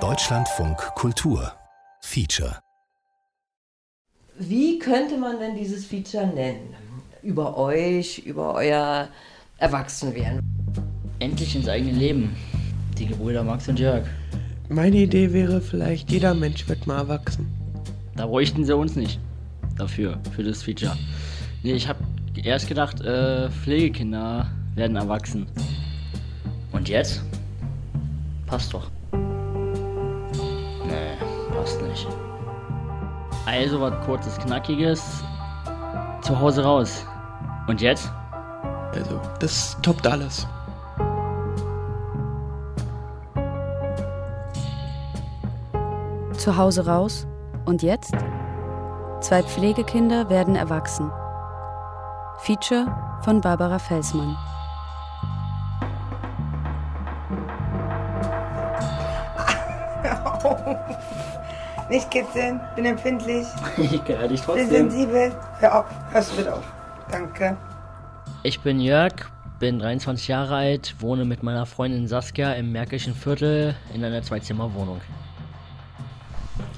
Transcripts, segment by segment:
Deutschlandfunk Kultur Feature Wie könnte man denn dieses Feature nennen? Über euch, über euer Erwachsenwerden? Endlich ins eigene Leben. Die Gebrüder Max und Jörg. Meine Idee wäre vielleicht, jeder Mensch wird mal erwachsen. Da bräuchten sie uns nicht dafür, für das Feature. Nee, ich habe erst gedacht, äh, Pflegekinder werden erwachsen. Und jetzt? Passt doch. Nee, passt nicht. Also was kurzes, knackiges. Zu Hause raus. Und jetzt? Also, das toppt alles. Zu Hause raus. Und jetzt? Zwei Pflegekinder werden erwachsen. Feature von Barbara Felsmann. Nicht kitzeln, bin empfindlich, Ich gehöre dich bin trotzdem. sensibel. Hör auf, hörst du bitte auf. Danke. Ich bin Jörg, bin 23 Jahre alt, wohne mit meiner Freundin Saskia im Märkischen Viertel in einer Zweizimmerwohnung.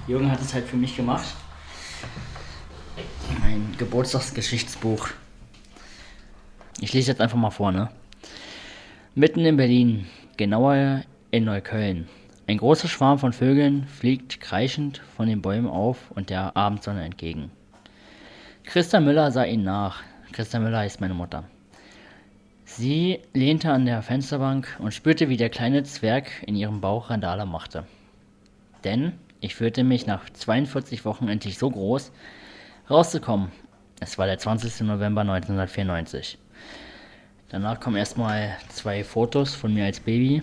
Jürgen hat es halt für mich gemacht. Mein Geburtstagsgeschichtsbuch. Ich lese jetzt einfach mal vor, ne? Mitten in Berlin, genauer in Neukölln. Ein großer Schwarm von Vögeln fliegt kreischend von den Bäumen auf und der Abendsonne entgegen. Christa Müller sah ihnen nach. Christa Müller ist meine Mutter. Sie lehnte an der Fensterbank und spürte, wie der kleine Zwerg in ihrem Bauch Randale machte. Denn ich fühlte mich nach 42 Wochen endlich so groß, rauszukommen. Es war der 20. November 1994. Danach kommen erstmal zwei Fotos von mir als Baby.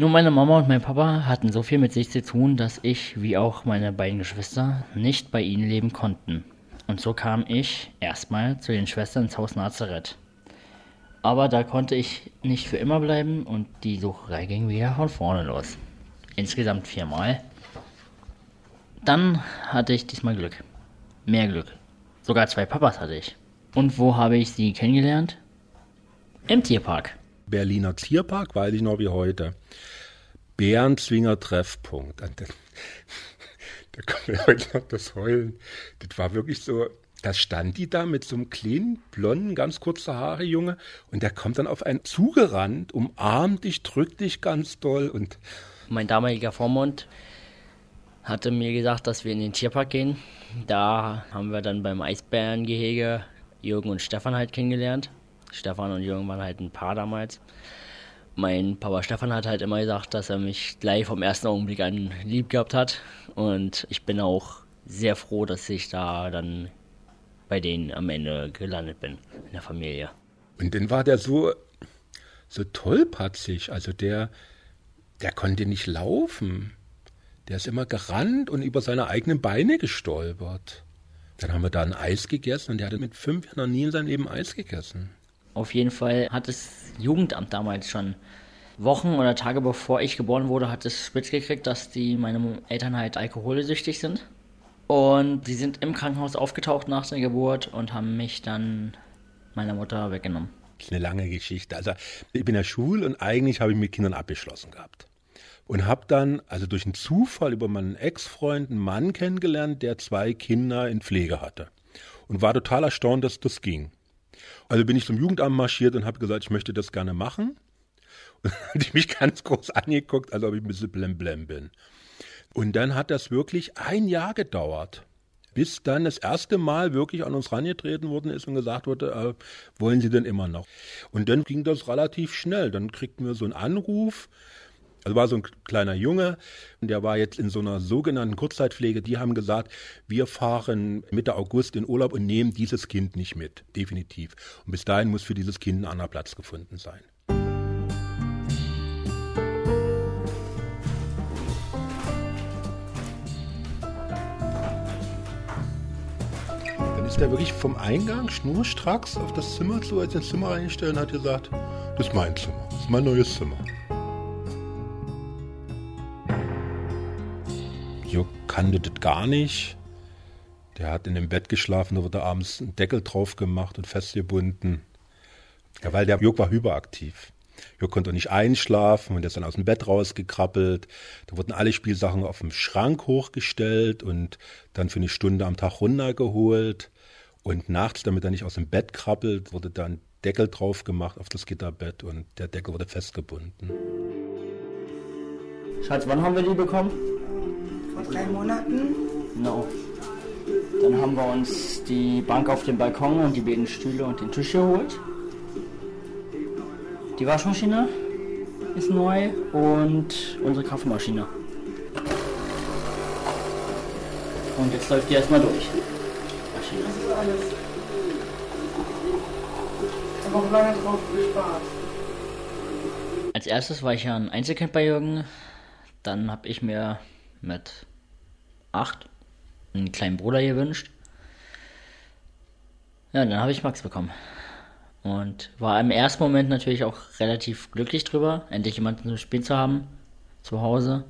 Nur meine Mama und mein Papa hatten so viel mit sich zu tun, dass ich, wie auch meine beiden Geschwister, nicht bei ihnen leben konnten. Und so kam ich erstmal zu den Schwestern ins Haus Nazareth. Aber da konnte ich nicht für immer bleiben und die Sucherei ging wieder von vorne los. Insgesamt viermal. Dann hatte ich diesmal Glück. Mehr Glück. Sogar zwei Papas hatte ich. Und wo habe ich sie kennengelernt? Im Tierpark. Berliner Tierpark, weiß ich noch wie heute. Bärenzwinger Treffpunkt. Da, da kommt mir heute noch das Heulen. Das war wirklich so, da stand die da mit so einem kleinen, blonden, ganz kurze Haare Junge und der kommt dann auf einen zugerannt, umarmt dich, drückt dich ganz doll und Mein damaliger Vormund hatte mir gesagt, dass wir in den Tierpark gehen. Da haben wir dann beim Eisbärengehege Jürgen und Stefan halt kennengelernt. Stefan und Jürgen waren halt ein Paar damals. Mein Papa Stefan hat halt immer gesagt, dass er mich gleich vom ersten Augenblick an lieb gehabt hat. Und ich bin auch sehr froh, dass ich da dann bei denen am Ende gelandet bin, in der Familie. Und dann war der so, so tollpatzig. Also der, der konnte nicht laufen. Der ist immer gerannt und über seine eigenen Beine gestolpert. Dann haben wir da ein Eis gegessen und der hatte mit fünf Jahren noch nie in seinem Leben Eis gegessen. Auf jeden Fall hat das Jugendamt damals schon Wochen oder Tage bevor ich geboren wurde, hat es spitz dass die meine Eltern halt alkoholsüchtig sind. Und sie sind im Krankenhaus aufgetaucht nach der Geburt und haben mich dann meiner Mutter weggenommen. Das ist eine lange Geschichte. Also ich bin in der Schule und eigentlich habe ich mit Kindern abgeschlossen gehabt. Und habe dann, also durch einen Zufall über meinen Ex-Freund einen Mann kennengelernt, der zwei Kinder in Pflege hatte. Und war total erstaunt, dass das ging. Also bin ich zum Jugendamt marschiert und habe gesagt, ich möchte das gerne machen. Und dann ich mich ganz groß angeguckt, als ob ich ein bisschen blemblem bin. Und dann hat das wirklich ein Jahr gedauert, bis dann das erste Mal wirklich an uns rangetreten worden ist und gesagt wurde, äh, wollen Sie denn immer noch? Und dann ging das relativ schnell. Dann kriegten wir so einen Anruf. Also war so ein kleiner Junge, der war jetzt in so einer sogenannten Kurzzeitpflege. Die haben gesagt, wir fahren Mitte August in Urlaub und nehmen dieses Kind nicht mit. Definitiv. Und bis dahin muss für dieses Kind ein anderer Platz gefunden sein. Dann ist er wirklich vom Eingang schnurstracks auf das Zimmer zu, als ins Zimmer reingestellt und hat gesagt, das ist mein Zimmer, das ist mein neues Zimmer. Juck kannte das gar nicht. Der hat in dem Bett geschlafen, da wurde abends ein Deckel drauf gemacht und festgebunden. Ja, weil der Juck war hyperaktiv. Jörg konnte nicht einschlafen und er ist dann aus dem Bett rausgekrabbelt. Da wurden alle Spielsachen auf dem Schrank hochgestellt und dann für eine Stunde am Tag runtergeholt. Und nachts, damit er nicht aus dem Bett krabbelt, wurde dann Deckel drauf gemacht auf das Gitterbett und der Deckel wurde festgebunden. Schatz, wann haben wir die bekommen? Vor drei Monaten. No. Dann haben wir uns die Bank auf dem Balkon und die beiden Stühle und den Tisch geholt. Die Waschmaschine ist neu und unsere Kaffeemaschine. Und jetzt läuft die erstmal durch. Maschine. Das ist alles. Ich habe auch lange drauf gespart. Als erstes war ich ja ein Einzelkind bei Jürgen. Dann habe ich mir mit acht einen kleinen Bruder gewünscht. Ja, dann habe ich Max bekommen. Und war im ersten Moment natürlich auch relativ glücklich drüber, endlich jemanden zum Spiel zu haben. Zu Hause.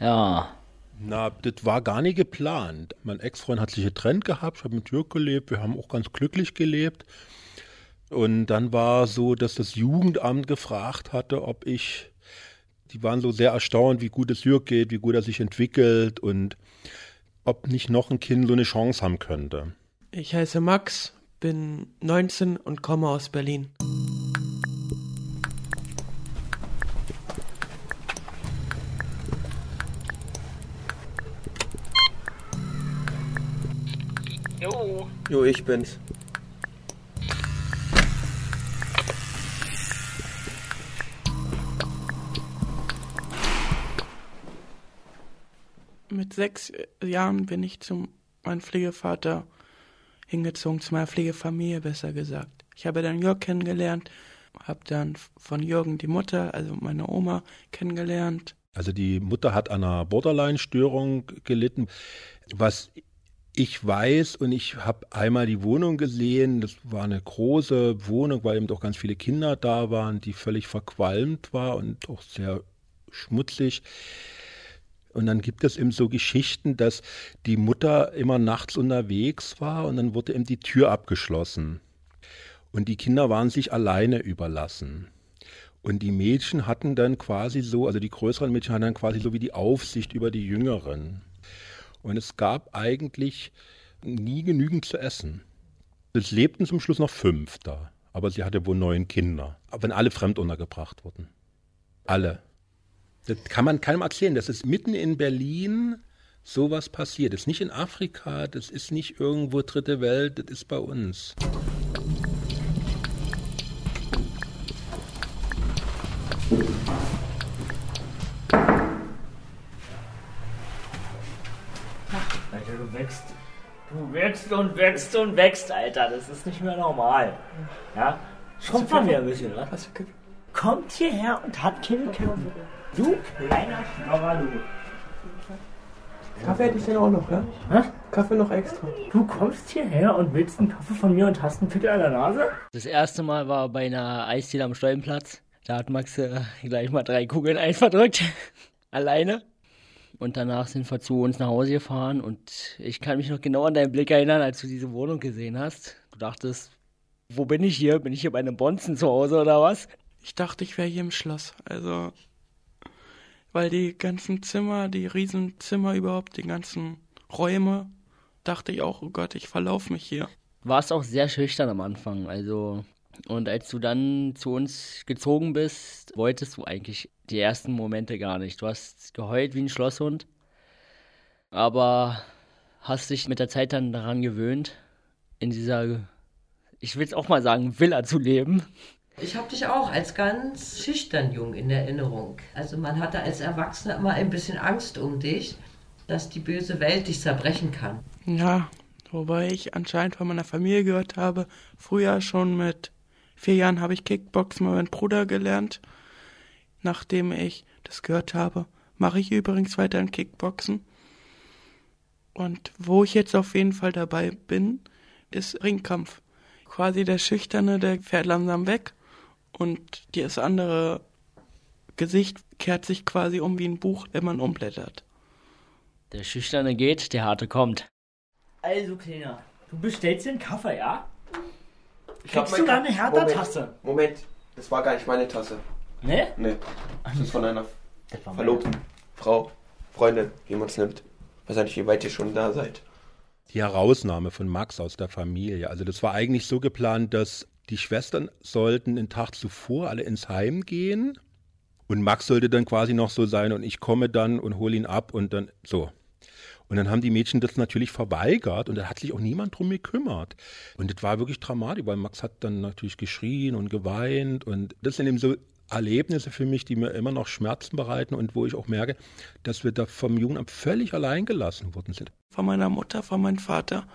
Ja, Na, das war gar nicht geplant. Mein Ex-Freund hat sich getrennt gehabt, ich habe mit Jörg gelebt, wir haben auch ganz glücklich gelebt. Und dann war so, dass das Jugendamt gefragt hatte, ob ich, die waren so sehr erstaunt, wie gut es Jörg geht, wie gut er sich entwickelt und ob nicht noch ein Kind so eine Chance haben könnte. Ich heiße Max, bin 19 und komme aus Berlin. Jo. Jo, ich bin's. Sechs Jahren bin ich zu meinem Pflegevater hingezogen, zu meiner Pflegefamilie besser gesagt. Ich habe dann Jörg kennengelernt, habe dann von Jürgen die Mutter, also meine Oma, kennengelernt. Also die Mutter hat an einer Borderline-Störung gelitten. Was ich weiß und ich habe einmal die Wohnung gesehen, das war eine große Wohnung, weil eben doch ganz viele Kinder da waren, die völlig verqualmt war und auch sehr schmutzig. Und dann gibt es eben so Geschichten, dass die Mutter immer nachts unterwegs war und dann wurde eben die Tür abgeschlossen. Und die Kinder waren sich alleine überlassen. Und die Mädchen hatten dann quasi so, also die größeren Mädchen hatten dann quasi so wie die Aufsicht über die jüngeren. Und es gab eigentlich nie genügend zu essen. Es lebten zum Schluss noch fünf da, aber sie hatte wohl neun Kinder. Wenn alle fremd untergebracht wurden. Alle. Das kann man keinem erzählen. Das ist mitten in Berlin sowas passiert. Das ist nicht in Afrika, das ist nicht irgendwo dritte Welt, das ist bei uns. Alter, du wächst. Du wächst und wächst und wächst, Alter. Das ist nicht mehr normal. Ja? Kommt von mir ein bisschen, oder? Was Kommt hierher und hat keine Kippen. Du kleiner Schnorrer, du. Kaffee hätte ich denn auch noch, ja? Hä? Kaffee noch extra. Du kommst hierher und willst einen Kaffee von mir und hast einen Pickel an der Nase? Das erste Mal war bei einer Eisdiele am Stollenplatz. Da hat Max äh, gleich mal drei Kugeln einverdrückt. Alleine. Und danach sind wir zu uns nach Hause gefahren und ich kann mich noch genau an deinen Blick erinnern, als du diese Wohnung gesehen hast. Du dachtest, wo bin ich hier? Bin ich hier bei einem Bonzen zu Hause oder was? Ich dachte, ich wäre hier im Schloss. Also, weil die ganzen Zimmer, die Riesenzimmer überhaupt, die ganzen Räume, dachte ich auch, oh Gott, ich verlaufe mich hier. warst auch sehr schüchtern am Anfang. Also, und als du dann zu uns gezogen bist, wolltest du eigentlich die ersten Momente gar nicht. Du hast geheult wie ein Schlosshund, aber hast dich mit der Zeit dann daran gewöhnt, in dieser, ich will es auch mal sagen, Villa zu leben. Ich habe dich auch als ganz schüchtern jung in Erinnerung. Also man hatte als Erwachsener immer ein bisschen Angst um dich, dass die böse Welt dich zerbrechen kann. Ja, wobei ich anscheinend von meiner Familie gehört habe, früher schon mit vier Jahren habe ich Kickboxen bei meinem Bruder gelernt. Nachdem ich das gehört habe, mache ich übrigens weiter in Kickboxen. Und wo ich jetzt auf jeden Fall dabei bin, ist Ringkampf. Quasi der Schüchterne, der fährt langsam weg und das andere Gesicht kehrt sich quasi um wie ein Buch, wenn man umblättert. Der Schüchterne geht, der Harte kommt. Also, Kleiner, du bestellst dir einen Kaffee, ja? Ich Kriegst du da eine Hertha-Tasse? Moment, Moment, das war gar nicht meine Tasse. Ne? Nee, das ist von einer meine. Verlobten, Frau, Freundin, wie man es nimmt. weiß ja nicht, wie weit ihr schon da seid. Die Herausnahme von Max aus der Familie. Also das war eigentlich so geplant, dass die Schwestern sollten den Tag zuvor alle ins Heim gehen und Max sollte dann quasi noch so sein und ich komme dann und hole ihn ab und dann so. Und dann haben die Mädchen das natürlich verweigert und da hat sich auch niemand drum gekümmert. Und das war wirklich dramatisch, weil Max hat dann natürlich geschrien und geweint und das sind eben so Erlebnisse für mich, die mir immer noch Schmerzen bereiten und wo ich auch merke, dass wir da vom Jugendamt völlig allein gelassen worden sind. Von meiner Mutter, von meinem Vater,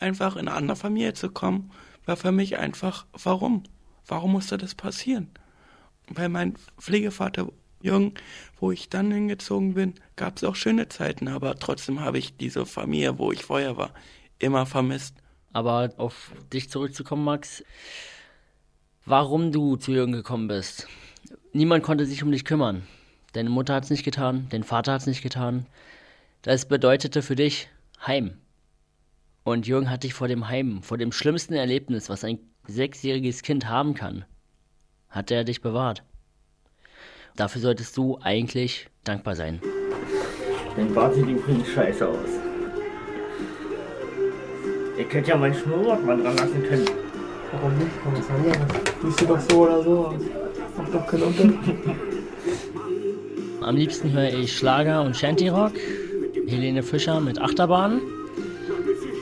einfach in eine andere Familie zu kommen, war für mich einfach, warum? Warum musste das passieren? Bei meinem Pflegevater Jürgen, wo ich dann hingezogen bin, gab es auch schöne Zeiten, aber trotzdem habe ich diese Familie, wo ich vorher war, immer vermisst. Aber auf dich zurückzukommen, Max, warum du zu Jürgen gekommen bist. Niemand konnte sich um dich kümmern. Deine Mutter hat es nicht getan, dein Vater hat es nicht getan. Das bedeutete für dich Heim. Und Jürgen hat dich vor dem Heim, vor dem schlimmsten Erlebnis, was ein sechsjähriges Kind haben kann, hat er dich bewahrt. Dafür solltest du eigentlich dankbar sein. Dein Bart sieht übrigens scheiße aus. Ihr könnt ja mein Schnurrbart mal dran lassen können. Warum nicht? Kann man sanieren. Siehst du doch so oder so aus. Macht doch keinen Unterschied. Am liebsten höre ich Schlager und Shanty-Rock, Helene Fischer mit Achterbahn,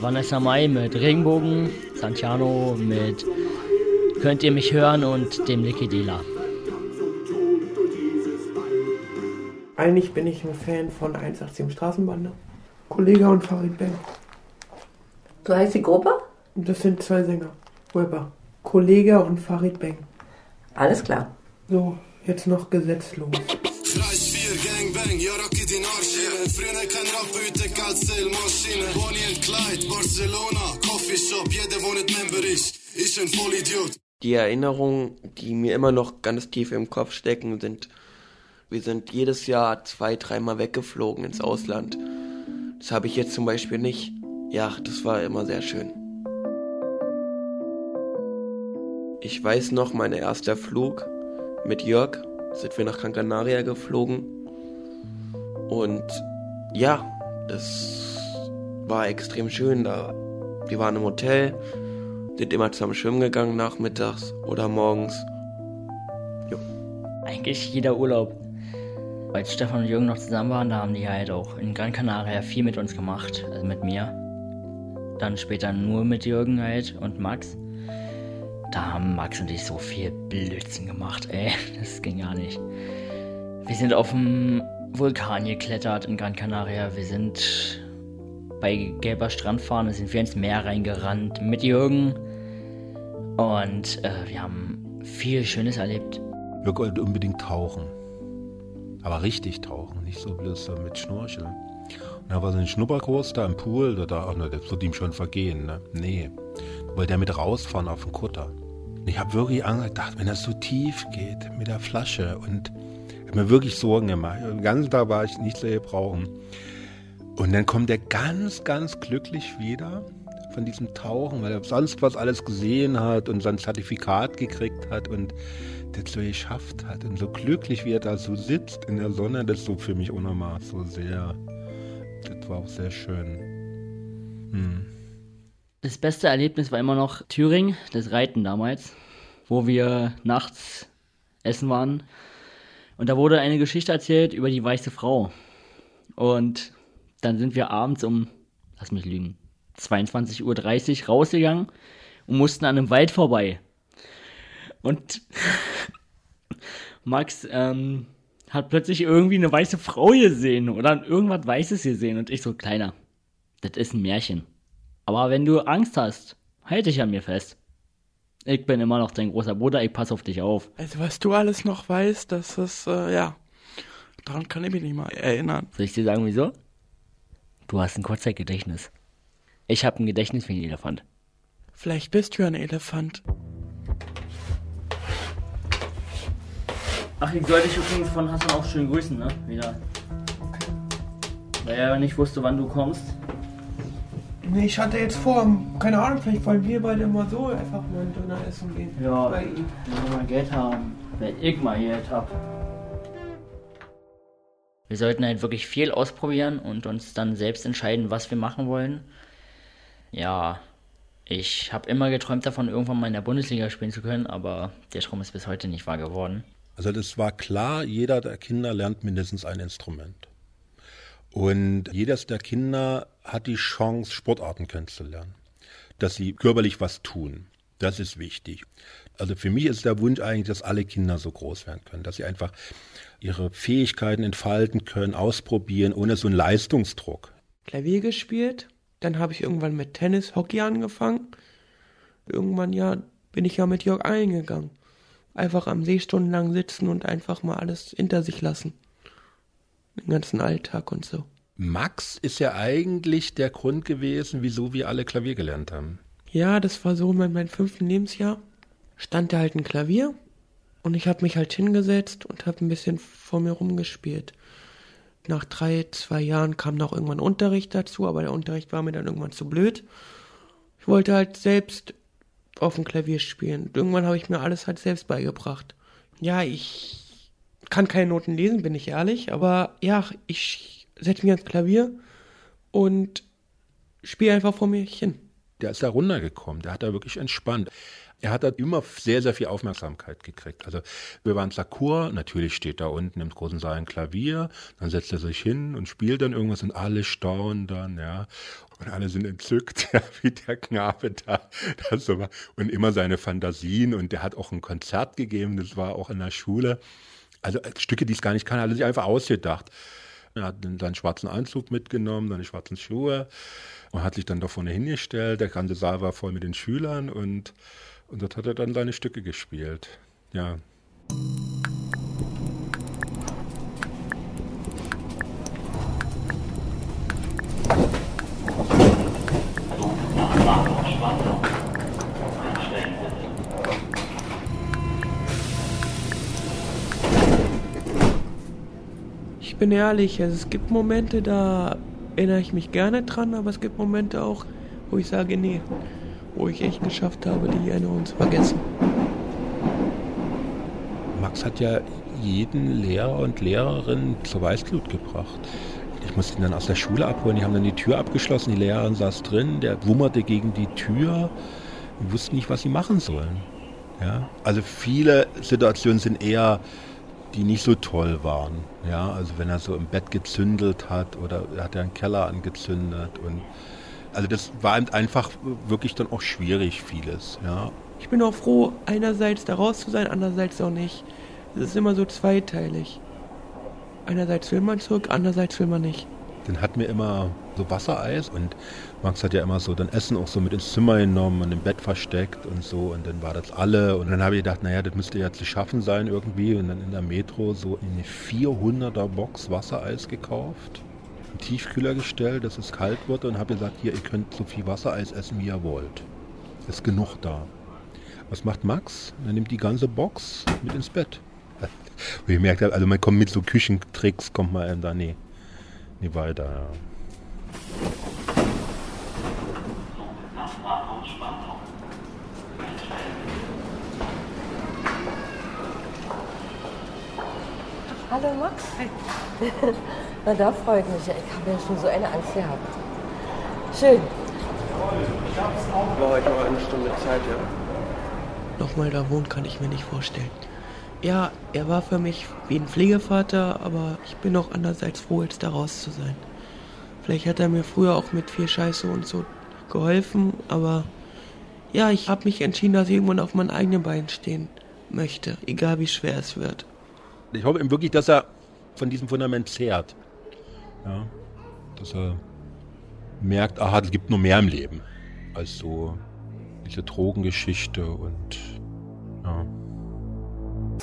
Vanessa Mai mit Regenbogen, Santiano mit Könnt ihr mich hören und dem Liquidela. Eigentlich bin ich ein Fan von 187 Straßenbande. Kollege und Farid Bang. So heißt die Gruppe? Das sind zwei Sänger. Rapper. Kollege und Farid Bang. Alles klar. So, jetzt noch gesetzlos. Kreis 4, Gangbang, jag rockar kan rap ute kalt Maschine Bonnie and Clyde, Barcelona Coffeeshop, jeder wohnt member Ich ein Vollidiot Die Erinnerungen, die mir immer noch ganz tief im Kopf stecken, sind, wir sind jedes Jahr zwei, dreimal weggeflogen ins Ausland. Das habe ich jetzt zum Beispiel nicht. Ja, das war immer sehr schön. Ich weiß noch, mein erster Flug mit Jörg, sind wir nach Gran Canaria geflogen. Und ja, das war extrem schön. Da, wir waren im Hotel, sind immer zusammen schwimmen gegangen nachmittags oder morgens. Eigentlich jeder Urlaub. Als Stefan und Jürgen noch zusammen waren, da haben die halt auch in Gran Canaria viel mit uns gemacht, also mit mir. Dann später nur mit Jürgen halt und Max. Da haben Max und ich so viel Blödsinn gemacht, ey. Das ging gar nicht. Wir sind auf dem Vulkan geklettert in Gran Canaria. Wir sind bei gelber Strandfahren, da sind wir ins Meer reingerannt mit Jürgen. Und äh, wir haben viel Schönes erlebt. Wir wollten unbedingt tauchen. Aber richtig tauchen, nicht so bloß mit Schnorcheln. Und da war so ein Schnupperkurs da im Pool, da, da ne, das wird ihm schon vergehen, ne? Nee. Da wollte er mit rausfahren auf den Kutter. Und ich habe wirklich Angst gedacht, wenn das so tief geht mit der Flasche und mir wirklich Sorgen gemacht. Den ganzen Tag war ich nicht zu gebrauchen. Und dann kommt er ganz, ganz glücklich wieder von diesem Tauchen, weil er sonst was alles gesehen hat und sein Zertifikat gekriegt hat und das so geschafft hat. Und so glücklich, wie er da so sitzt in der Sonne, das ist so für mich unnormal, so sehr. Das war auch sehr schön. Hm. Das beste Erlebnis war immer noch Thüringen, das Reiten damals, wo wir nachts essen waren. Und da wurde eine Geschichte erzählt über die weiße Frau. Und dann sind wir abends um, lass mich lügen, 22.30 Uhr rausgegangen und mussten an einem Wald vorbei. Und Max ähm, hat plötzlich irgendwie eine weiße Frau gesehen oder irgendwas Weißes gesehen. Und ich so, Kleiner, das ist ein Märchen. Aber wenn du Angst hast, halt dich an mir fest. Ich bin immer noch dein großer Bruder, ich passe auf dich auf. Also was du alles noch weißt, das ist, äh, ja, daran kann ich mich nicht mal erinnern. Soll ich dir sagen, wieso? Du hast ein Kurzzeitgedächtnis. Ich habe ein Gedächtnis wie ein Elefant. Vielleicht bist du ja ein Elefant. Ach, ich soll dich übrigens von Hassan auch schön grüßen, ne? Wieder. Weil er nicht wusste, wann du kommst. Nee, ich hatte jetzt vor, keine Ahnung, vielleicht wollen wir beide mal so einfach mal einen Döner essen gehen. Ja, Bei ihm. wenn wir mal Geld haben, wenn ich mal Geld hab. Wir sollten halt wirklich viel ausprobieren und uns dann selbst entscheiden, was wir machen wollen. Ja, ich habe immer geträumt davon, irgendwann mal in der Bundesliga spielen zu können, aber der Traum ist bis heute nicht wahr geworden. Also das war klar, jeder der Kinder lernt mindestens ein Instrument. Und jedes der Kinder hat die Chance, Sportarten kennenzulernen, dass sie körperlich was tun. Das ist wichtig. Also für mich ist der Wunsch eigentlich, dass alle Kinder so groß werden können, dass sie einfach ihre Fähigkeiten entfalten können, ausprobieren, ohne so einen Leistungsdruck. Klavier gespielt. Dann habe ich irgendwann mit Tennis, Hockey angefangen. Irgendwann ja bin ich ja mit Jörg eingegangen. Einfach am See stundenlang sitzen und einfach mal alles hinter sich lassen. Den ganzen Alltag und so. Max ist ja eigentlich der Grund gewesen, wieso wir alle Klavier gelernt haben. Ja, das war so in meinem fünften Lebensjahr. Stand da halt ein Klavier und ich habe mich halt hingesetzt und habe ein bisschen vor mir rumgespielt. Nach drei, zwei Jahren kam noch irgendwann Unterricht dazu, aber der Unterricht war mir dann irgendwann zu blöd. Ich wollte halt selbst auf dem Klavier spielen. Und irgendwann habe ich mir alles halt selbst beigebracht. Ja, ich kann keine Noten lesen, bin ich ehrlich, aber ja, ich setze mich ans Klavier und spiele einfach vor mir hin. Der ist da runtergekommen, der hat da wirklich entspannt. Er hat da immer sehr, sehr viel Aufmerksamkeit gekriegt. Also wir waren Sakur, natürlich steht da unten im großen Saal ein Klavier, dann setzt er sich hin und spielt dann irgendwas und alle staunen dann, ja. Und alle sind entzückt, ja, wie der Knabe da, das so war. Und immer seine Fantasien und der hat auch ein Konzert gegeben, das war auch in der Schule. Also Stücke, die es gar nicht kann, hat er sich einfach ausgedacht. Er hat seinen schwarzen Anzug mitgenommen, seine schwarzen Schuhe und hat sich dann da vorne hingestellt. Der ganze Saal war voll mit den Schülern und, und dort hat er dann seine Stücke gespielt. Ja. Bin ehrlich, also es gibt Momente, da erinnere ich mich gerne dran, aber es gibt Momente auch, wo ich sage, nee, wo ich echt geschafft habe, die Erinnerung zu vergessen. Max hat ja jeden Lehrer und Lehrerin zur Weißglut gebracht. Ich musste ihn dann aus der Schule abholen. Die haben dann die Tür abgeschlossen. Die Lehrerin saß drin. Der wummerte gegen die Tür. Die wussten nicht, was sie machen sollen. Ja? Also viele Situationen sind eher, die nicht so toll waren. Ja? Also wenn er so im Bett gezündelt hat oder er hat ja einen Keller angezündet. Und also das war eben einfach wirklich dann auch schwierig vieles. Ja? Ich bin auch froh, einerseits da raus zu sein, andererseits auch nicht. Es ist immer so zweiteilig. Einerseits will man zurück, andererseits will man nicht. Dann hatten wir immer so Wassereis und Max hat ja immer so dann Essen auch so mit ins Zimmer genommen und im Bett versteckt und so und dann war das alle und dann habe ich gedacht, naja, das müsste ja zu schaffen sein irgendwie und dann in der Metro so eine 400er Box Wassereis gekauft, im Tiefkühler gestellt, dass es kalt wird und habe gesagt, hier, ihr könnt so viel Wassereis essen, wie ihr wollt. Ist genug da. Was macht Max? Er nimmt die ganze Box mit ins Bett. Und ich merke, also man kommt mit so Küchentricks, kommt man da nie, nie weiter. Ja. Hallo Max. Na, da freut mich. ja. Ich habe ja schon so eine Angst gehabt. Schön. War heute noch eine Stunde Zeit, ja. Nochmal da wohnen kann ich mir nicht vorstellen. Ja, er war für mich wie ein Pflegevater, aber ich bin auch andererseits froh, jetzt da raus zu sein. Vielleicht hat er mir früher auch mit viel Scheiße und so geholfen, aber ja, ich habe mich entschieden, dass ich irgendwann auf meinen eigenen Beinen stehen möchte, egal wie schwer es wird. Ich hoffe ihm wirklich, dass er von diesem Fundament zehrt. Ja, dass er merkt, aha, es gibt nur mehr im Leben als so diese Drogengeschichte und ja.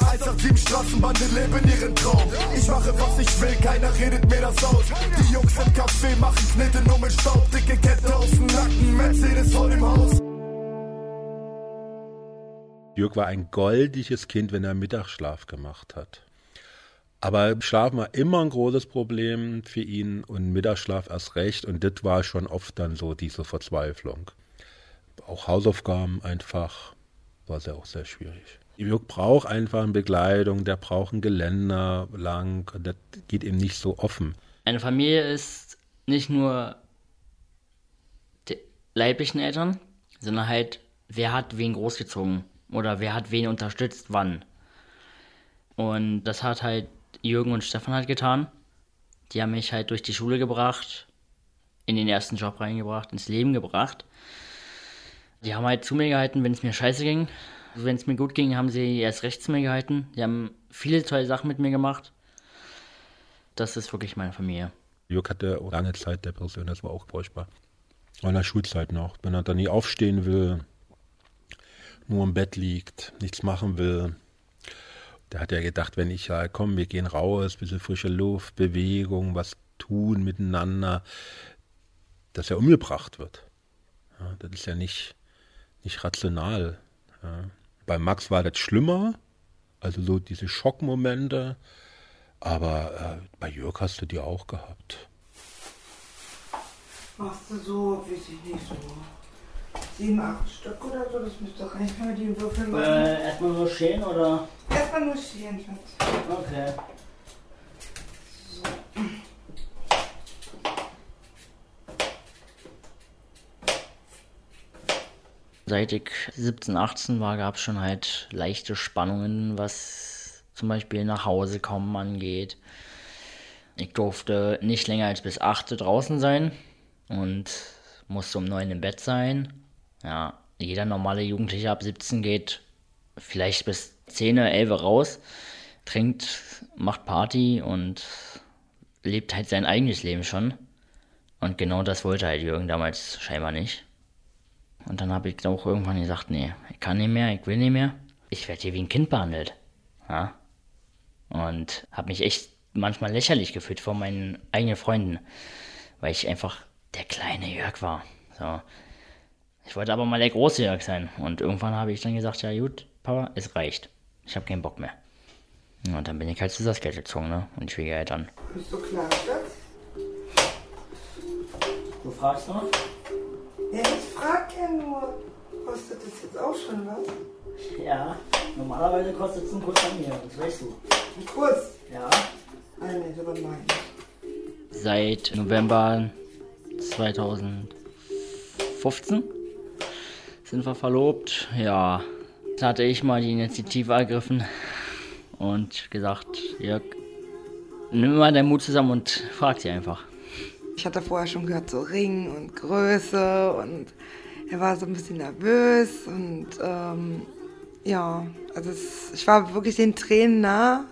187 Straßenbande leben ihren Traum. Ich mache was ich will, keiner redet mir das aus. Die Jungs im Café machen Knete nur mit Staub, dicke Kette aus dem Nacken, Mercedes voll im Haus. Jörg war ein goldiges Kind, wenn er Mittagsschlaf gemacht hat. Aber Schlafen war immer ein großes Problem für ihn und Mittagsschlaf erst recht. Und das war schon oft dann so diese Verzweiflung. Auch Hausaufgaben einfach war sehr auch sehr schwierig. Jörg braucht einfach eine Begleitung, der braucht ein Geländer lang. Das geht eben nicht so offen. Eine Familie ist nicht nur die leiblichen Eltern, sondern halt, wer hat wen großgezogen oder wer hat wen unterstützt, wann. Und das hat halt Jürgen und Stefan halt getan. Die haben mich halt durch die Schule gebracht, in den ersten Job reingebracht, ins Leben gebracht. Die haben halt zu mir gehalten, wenn es mir scheiße ging. Wenn es mir gut ging, haben sie erst recht zu mir gehalten. Die haben viele tolle Sachen mit mir gemacht. Das ist wirklich meine Familie. Jörg hatte lange Zeit Depression, das war auch. Auch in der Schulzeit noch. Wenn er dann nie aufstehen will, nur im Bett liegt, nichts machen will. Der hat ja gedacht, wenn ich ja, komm, wir gehen raus, bisschen frische Luft, Bewegung, was tun miteinander, dass er umgebracht wird. Ja, das ist ja nicht, nicht rational. Ja. Bei Max war das schlimmer, also so diese Schockmomente, aber äh, bei Jörg hast du die auch gehabt. Machst du so, weiß ich nicht, so sieben, acht Stück oder so, das müsste doch reichen, wenn wir die Würfel machen. Äh, erstmal nur schälen oder? Erstmal nur schälen, Schatz. Okay. So. Seit ich 17, 18 war, gab es schon halt leichte Spannungen, was zum Beispiel nach Hause kommen angeht. Ich durfte nicht länger als bis 8 draußen sein und musste um 9 im Bett sein. Ja, jeder normale Jugendliche ab 17 geht vielleicht bis 10, 11 raus, trinkt, macht Party und lebt halt sein eigenes Leben schon. Und genau das wollte halt Jürgen damals scheinbar nicht. Und dann habe ich auch irgendwann gesagt, nee, ich kann nicht mehr, ich will nicht mehr. Ich werde hier wie ein Kind behandelt. Ja? Und habe mich echt manchmal lächerlich gefühlt vor meinen eigenen Freunden, weil ich einfach der kleine Jörg war. So. Ich wollte aber mal der große Jörg sein. Und irgendwann habe ich dann gesagt, ja gut, Papa, es reicht. Ich habe keinen Bock mehr. Und dann bin ich halt zu Saskia gezogen, ne? Und Schwiegereltern. Bist du klar, Schatz? Du fragst noch? Ja, ich frag ja nur. Kostet das jetzt auch schon was? Ja, normalerweise kostet es einen Kurs an mir, das weißt du. Ein Kurs? Ja. Ah, nee, aber nein. Seit November 2015 sind wir verlobt. Ja, da hatte ich mal die Initiative ergriffen und gesagt, Jörg, nimm mal deinen Mut zusammen und frag sie einfach. Ich hatte vorher schon gehört, so Ring und Größe und er war so ein bisschen nervös und ähm, ja, also es, ich war wirklich den Tränen nah,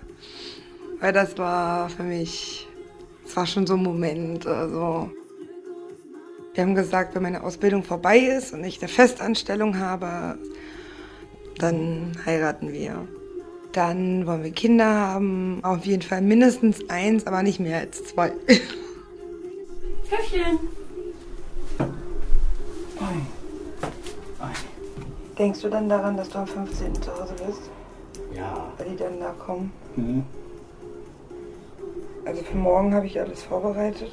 weil das war für mich, es war schon so ein Moment, also wir haben gesagt, wenn meine Ausbildung vorbei ist und ich eine Festanstellung habe, dann heiraten wir. Dann wollen wir Kinder haben, auf jeden Fall mindestens eins, aber nicht mehr als zwei. Köpfchen. Denkst du dann daran, dass du am 15. zu Hause bist? Ja. Weil die dann da kommen? Mhm. Also für morgen habe ich alles vorbereitet.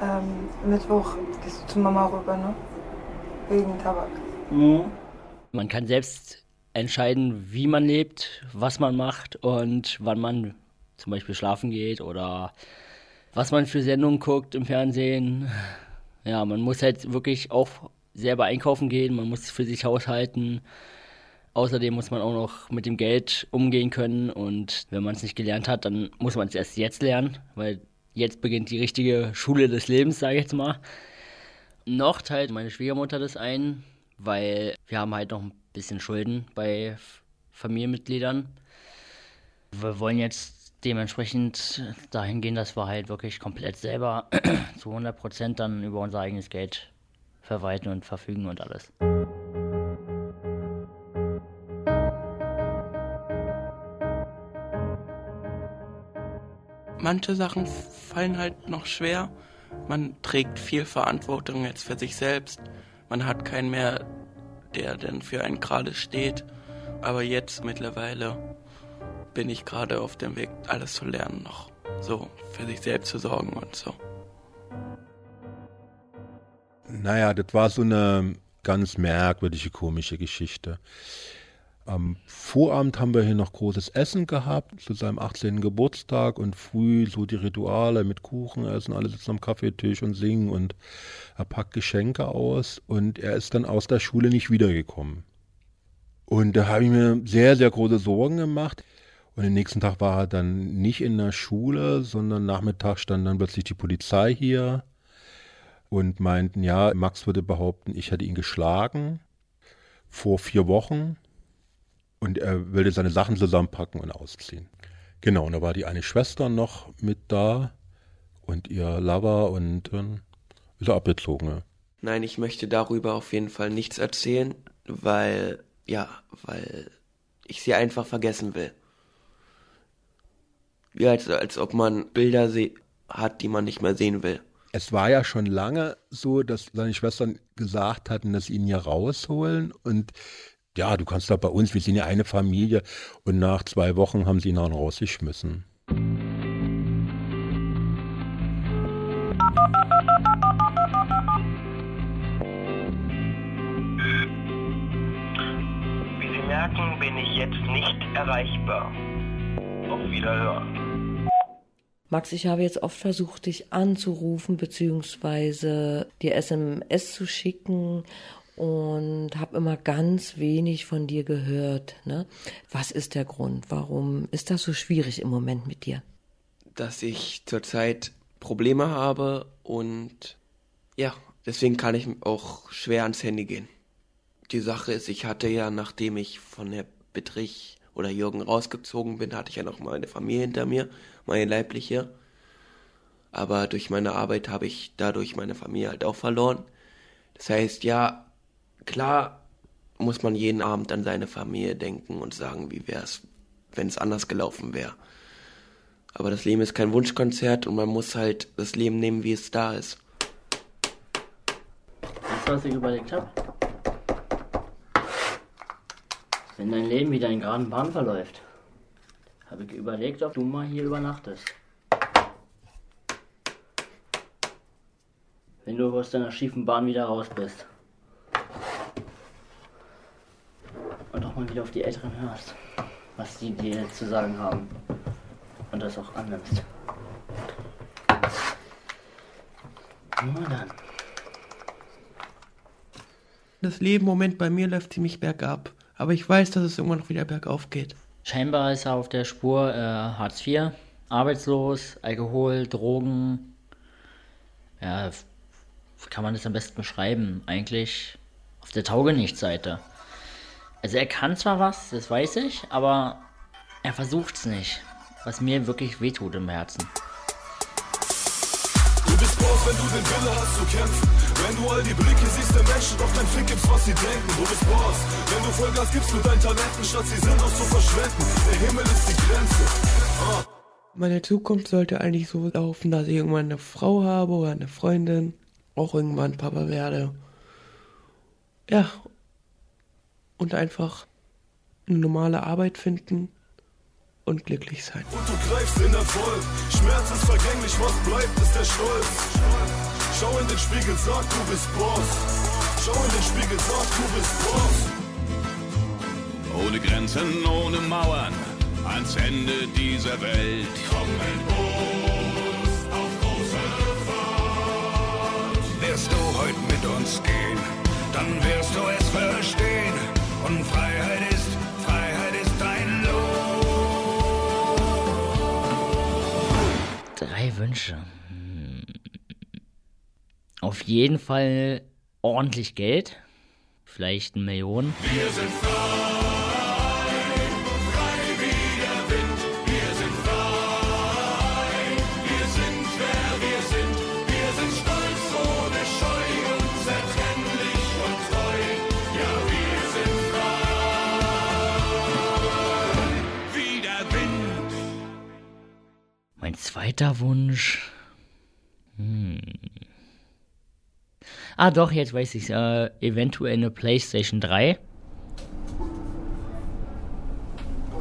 Ähm, Mittwoch gehst du zu Mama rüber, ne? Wegen Tabak. Mhm. Man kann selbst entscheiden, wie man lebt, was man macht und wann man zum Beispiel schlafen geht oder was man für Sendungen guckt im Fernsehen. Ja, man muss halt wirklich auch selber einkaufen gehen, man muss für sich haushalten. Außerdem muss man auch noch mit dem Geld umgehen können und wenn man es nicht gelernt hat, dann muss man es erst jetzt lernen, weil jetzt beginnt die richtige Schule des Lebens, sage ich jetzt mal. Noch teilt meine Schwiegermutter das ein, weil wir haben halt noch ein bisschen Schulden bei Familienmitgliedern. Wir wollen jetzt dementsprechend dahin gehen, dass wir halt wirklich komplett selber zu 100 Prozent dann über unser eigenes Geld verwalten und verfügen und alles. Manche Sachen fallen halt noch schwer. Man trägt viel Verantwortung jetzt für sich selbst. Man hat keinen mehr, der denn für einen gerade steht. Aber jetzt mittlerweile bin ich gerade auf dem Weg, alles zu lernen noch. So, für sich selbst zu sorgen und so. Naja, das war so eine ganz merkwürdige, komische Geschichte. Am Vorabend haben wir hier noch großes Essen gehabt, zu seinem 18. Geburtstag und früh so die Rituale mit Kuchen essen, alle sitzen am Kaffeetisch und singen und er packt Geschenke aus und er ist dann aus der Schule nicht wiedergekommen. Und da habe ich mir sehr, sehr große Sorgen gemacht. Und den nächsten Tag war er dann nicht in der Schule, sondern Nachmittag stand dann plötzlich die Polizei hier und meinten, ja, Max würde behaupten, ich hätte ihn geschlagen vor vier Wochen und er würde seine Sachen zusammenpacken und ausziehen. Genau, und da war die eine Schwester noch mit da und ihr Lover und dann ist er abgezogen. Nein, ich möchte darüber auf jeden Fall nichts erzählen, weil, ja, weil ich sie einfach vergessen will. Wie als, als ob man Bilder hat, die man nicht mehr sehen will. Es war ja schon lange so, dass seine Schwestern gesagt hatten, dass sie ihn hier rausholen und ja, du kannst doch bei uns, wir sind ja eine Familie und nach zwei Wochen haben sie ihn auch rausgeschmissen. Wie Sie merken, bin ich jetzt nicht erreichbar. Auf Wiederhören. Max, ich habe jetzt oft versucht, dich anzurufen bzw. dir SMS zu schicken und habe immer ganz wenig von dir gehört. Ne? Was ist der Grund? Warum ist das so schwierig im Moment mit dir? Dass ich zurzeit Probleme habe und ja, deswegen kann ich auch schwer ans Handy gehen. Die Sache ist, ich hatte ja, nachdem ich von der Betrich oder Jürgen rausgezogen bin, hatte ich ja noch meine Familie hinter mir, meine leibliche. Aber durch meine Arbeit habe ich dadurch meine Familie halt auch verloren. Das heißt, ja, klar muss man jeden Abend an seine Familie denken und sagen, wie wäre es, wenn es anders gelaufen wäre. Aber das Leben ist kein Wunschkonzert und man muss halt das Leben nehmen, wie es da ist. Du, was ich überlegt habe? Wenn dein Leben wieder in geraden Bahn verläuft, habe ich überlegt, ob du mal hier übernachtest. Wenn du aus deiner schiefen Bahn wieder raus bist. Und auch mal wieder auf die Älteren hörst, was die dir zu sagen haben. Und das auch annimmst. Nur dann. Das Leben im Moment bei mir läuft ziemlich bergab. Aber ich weiß, dass es irgendwann noch wieder bergauf geht. Scheinbar ist er auf der Spur äh, Hartz IV, arbeitslos, Alkohol, Drogen. Ja, wie kann man das am besten beschreiben? Eigentlich auf der Taugenichtseite. Also er kann zwar was, das weiß ich, aber er versucht's nicht. Was mir wirklich wehtut im Herzen. Du bist Boss, wenn du den Wille hast zu kämpfen. Wenn du all die Blicke siehst der Menschen, doch kein Fick gibt's, was sie denken. Du bist Boss, wenn du Vollgas gibst mit deinen Talenten, statt sie sinnlos zu verschwenden. Der Himmel ist die Grenze. Ah. Meine Zukunft sollte eigentlich so laufen, dass ich irgendwann eine Frau habe oder eine Freundin, auch irgendwann Papa werde. Ja. Und einfach eine normale Arbeit finden und glücklich sein. Und du greifst in Erfolg. Schmerz ist vergänglich, was bleibt, ist der Stolz. Schau in den Spiegel, sag, du bist Boss. Schau in den Spiegel, sag, du bist Boss. Ohne Grenzen, ohne Mauern, ans Ende dieser Welt. Komm mit uns auf große Fahrt. Wirst du heute mit uns gehen, dann wirst du es verstehen. Und Freiheit ist, Freiheit ist dein Drei Wünsche. Hm. Auf jeden Fall ordentlich Geld. Vielleicht eine Million. Wir sind frei, Wunsch. Hm. Ah, doch, jetzt weiß ich äh, Eventuell eine PlayStation 3.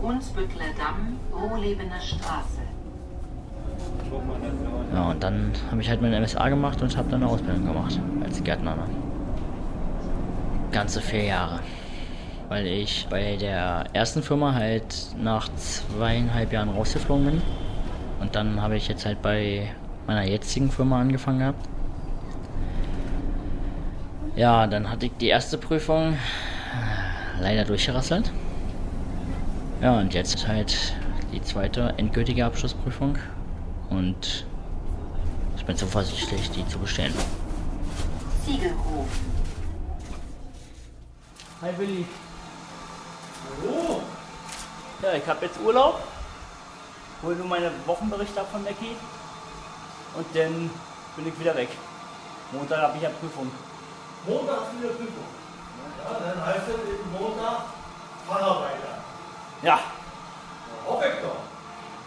Hunsbüttler Damm, Rohlebener Straße. Ja, und dann habe ich halt meine MSA gemacht und habe dann eine Ausbildung gemacht als Gärtner. Ne? Ganze vier Jahre. Weil ich bei der ersten Firma halt nach zweieinhalb Jahren rausgeflogen bin. Und dann habe ich jetzt halt bei meiner jetzigen Firma angefangen gehabt. Ja, dann hatte ich die erste Prüfung äh, leider durchgerasselt. Ja, und jetzt halt die zweite endgültige Abschlussprüfung. Und ich bin zuversichtlich, die zu bestehen. Siegelhof. Hi Willi. Hallo. Ja, ich habe jetzt Urlaub. Hol nur meine Wochenberichte ab von Mackie. Und dann bin ich wieder weg. Montag habe ich ja Prüfung. Montag hast du wieder Prüfung. Ja, dann heißt es Montag Facharbeiter. Ja. Ich doch.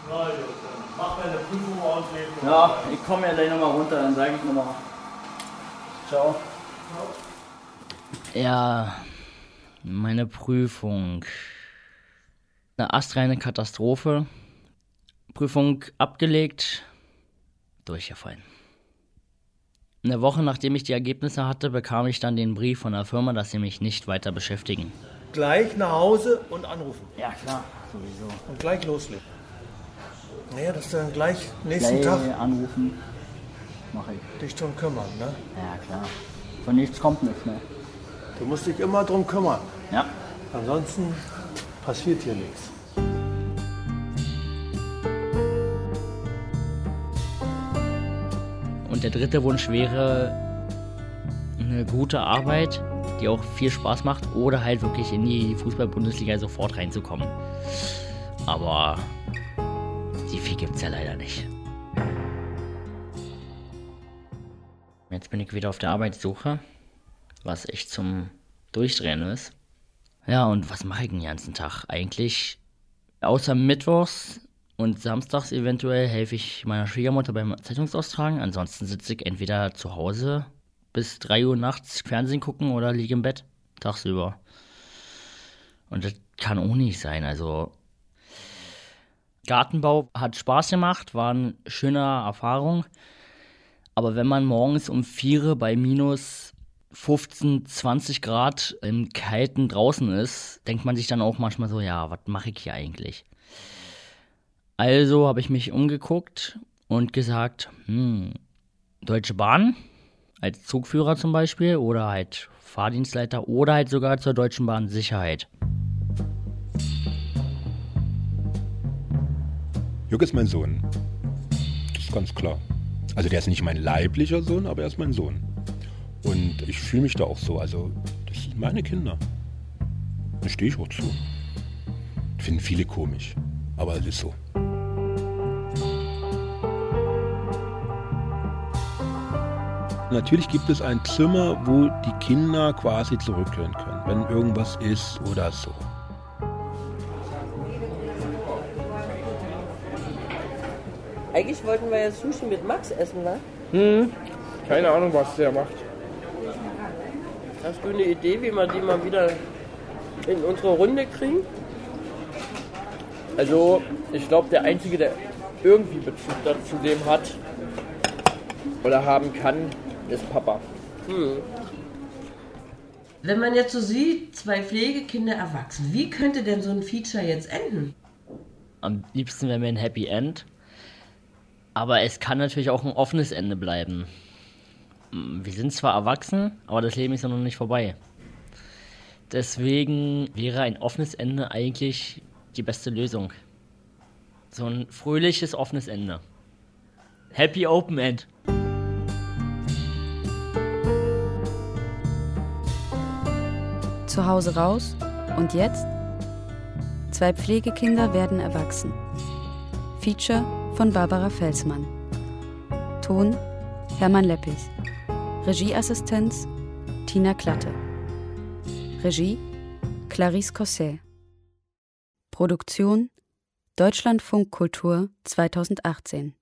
Na gut, dann mach deine Prüfung ordentlich. Ja, ich komme ja gleich nochmal runter, dann sage ich nochmal. Ciao. Ja, meine Prüfung. Eine astreine Katastrophe. Prüfung abgelegt, durchgefallen. Eine Woche nachdem ich die Ergebnisse hatte, bekam ich dann den Brief von der Firma, dass sie mich nicht weiter beschäftigen. Gleich nach Hause und anrufen. Ja, klar, sowieso. Und gleich loslegen. Naja, dass du dann gleich nächsten Gleich Tag anrufen, mache ich. dich drum kümmern, ne? Ja, klar. Von nichts kommt nichts mehr. Du musst dich immer drum kümmern. Ja. Ansonsten passiert hier nichts. Und der dritte Wunsch wäre eine gute Arbeit, die auch viel Spaß macht oder halt wirklich in die Fußball-Bundesliga sofort reinzukommen. Aber die viel gibt es ja leider nicht. Jetzt bin ich wieder auf der Arbeitssuche, was echt zum Durchdrehen ist. Ja, und was mache ich den ganzen Tag? Eigentlich, außer Mittwochs und samstags eventuell helfe ich meiner Schwiegermutter beim Zeitungsaustragen. Ansonsten sitze ich entweder zu Hause bis 3 Uhr nachts Fernsehen gucken oder liege im Bett tagsüber. Und das kann auch nicht sein. Also Gartenbau hat Spaß gemacht, war eine schöne Erfahrung. Aber wenn man morgens um 4 Uhr bei minus 15, 20 Grad im Kalten draußen ist, denkt man sich dann auch manchmal so, ja, was mache ich hier eigentlich? Also habe ich mich umgeguckt und gesagt, hm, Deutsche Bahn als Zugführer zum Beispiel oder halt Fahrdienstleiter oder halt sogar zur Deutschen Bahn Sicherheit. Jörg ist mein Sohn. Das ist ganz klar. Also der ist nicht mein leiblicher Sohn, aber er ist mein Sohn. Und ich fühle mich da auch so. Also das sind meine Kinder. Da stehe ich auch zu. Finden viele komisch. Aber es ist so. Natürlich gibt es ein Zimmer, wo die Kinder quasi zurückkehren können, wenn irgendwas ist oder so. Eigentlich wollten wir ja Sushi mit Max essen, wa? Hm, keine Ahnung, was der macht. Hast du eine Idee, wie wir die mal wieder in unsere Runde kriegen? Also, ich glaube, der Einzige, der irgendwie Bezug dazu dem hat oder haben kann, ist Papa. Hm. Wenn man jetzt so sieht, zwei Pflegekinder erwachsen, wie könnte denn so ein Feature jetzt enden? Am liebsten wäre mir ein Happy End. Aber es kann natürlich auch ein offenes Ende bleiben. Wir sind zwar erwachsen, aber das Leben ist ja noch nicht vorbei. Deswegen wäre ein offenes Ende eigentlich die beste Lösung. So ein fröhliches, offenes Ende. Happy Open End. Zu Hause raus und jetzt? Zwei Pflegekinder werden erwachsen. Feature von Barbara Felsmann. Ton Hermann Leppich. Regieassistenz Tina Klatte. Regie Clarisse Cosset. Produktion Deutschlandfunk Kultur 2018.